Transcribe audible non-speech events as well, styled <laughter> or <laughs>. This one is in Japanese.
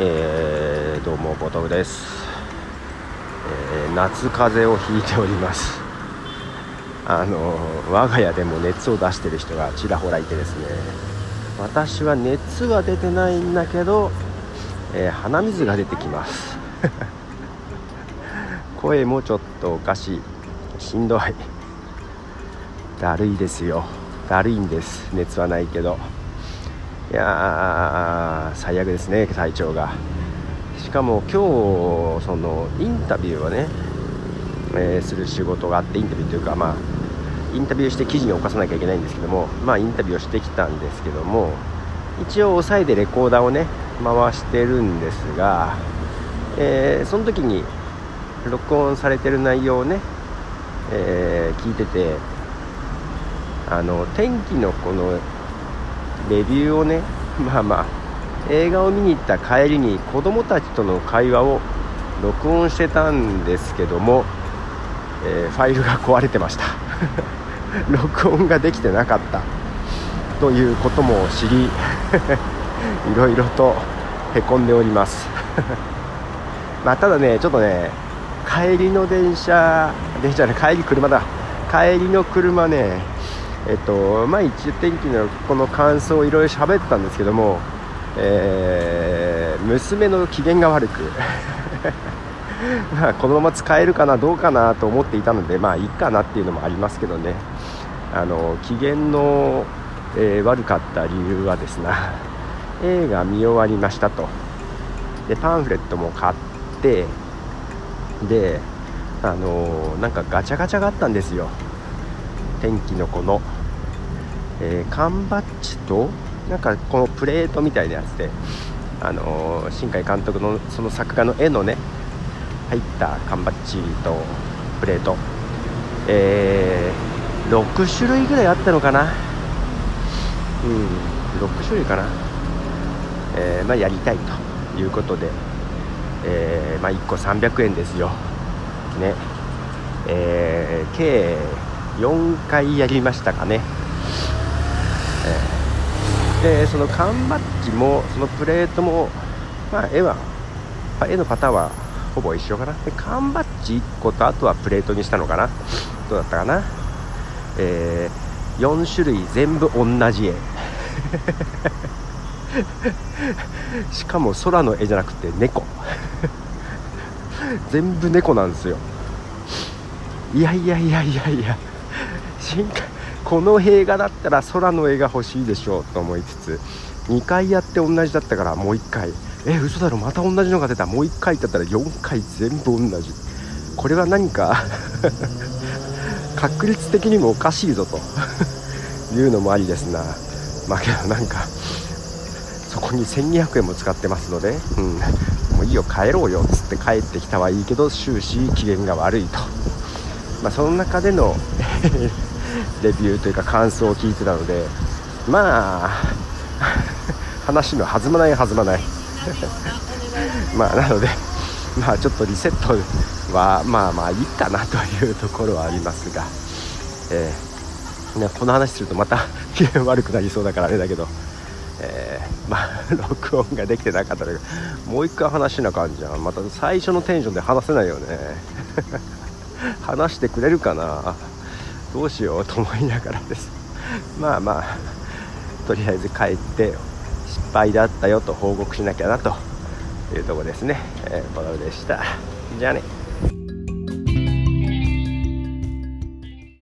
えー、どうもボトムです、えー、夏風邪をひいております。<laughs> あの我が家でも熱を出してる人がちらほらいてですね。私は熱は出てないんだけど、えー、鼻水が出てきます。<laughs> 声もちょっとおかしい。しんどい。だるいですよ。だるいんです。熱はないけど。いや最悪ですね体調が。しかも今日そのインタビューをね、えー、する仕事があってインタビューというかまあインタビューして記事に起こさなきゃいけないんですけどもまあインタビューをしてきたんですけども一応押さえてレコーダーをね回してるんですが、えー、その時に録音されてる内容をね、えー、聞いててあの天気のこのレビューをね <laughs> まあまあ映画を見に行った帰りに子供たちとの会話を録音してたんですけども、えー、ファイルが壊れてました。<laughs> 録音ができてなかった。ということも知り <laughs> いろいろとへこんでおります。まあただねちょっとね帰りの電車電車ね帰り車だ。帰りの車ねえっとまあ一応天気のこの感想をいろいろ喋ってたんですけども、えー、娘の機嫌が悪く。<laughs> まあこのまま使えるかなどうかなと思っていたのでまあいいかなっていうのもありますけどね。あの機嫌の、えー、悪かった理由はですね映画見終わりましたと。でパンフレットも買ってであのなんかガチャガチャがあったんですよ。天気の子の、えー、缶バッジとなんかこのプレートみたいなやつで、あのー、新海監督のその作画の絵のね入った缶バッジとプレート、えー、6種類ぐらいあったのかな。うん6種類かな、えー、まあ、やりたいということで、えー、まあ、1個300円ですよ。ね。え、計4回やりましたかね、でその缶バッジもそのプレートも、まあ、絵は絵のパターンはほぼ一緒かな。で缶バッジ1個とあとはプレートにしたのかな。どうだったかな、えー、4種類全部同じ絵。<laughs> しかも空の絵じゃなくて猫。全部猫なんですよ。いやいやいやいやいや。新この映画だったら空の絵が欲しいでしょうと思いつつ2回やって同じだったからもう1回。え嘘だろ。また同じのが出た。もう1回だったら4回全部同じ。これは何か確率的にもおかしいぞと。いうのもありですな。まあけどなんかそこに1200円も使ってますので、うん、もういいよ帰ろうよっつって帰ってきたはいいけど終始機嫌が悪いと、まあ、その中での <laughs> レビューというか感想を聞いてたのでまあ話の弾まない弾まない。<laughs> まあなのでまあちょっとリセットはまあまあいいかなというところはありますが、えーね、この話するとまた <laughs> 機嫌悪くなりそうだからあれだけど、えー、まあ録音ができてなかったらもう一回話しな感じじゃん。また最初のテンションで話せないよね。話してくれるかな？どうしようと思いながらです。<laughs> まあまあとりあえず帰って失敗だったよと報告しなきゃなというとこですね、えー、ボロでした。じゃあね。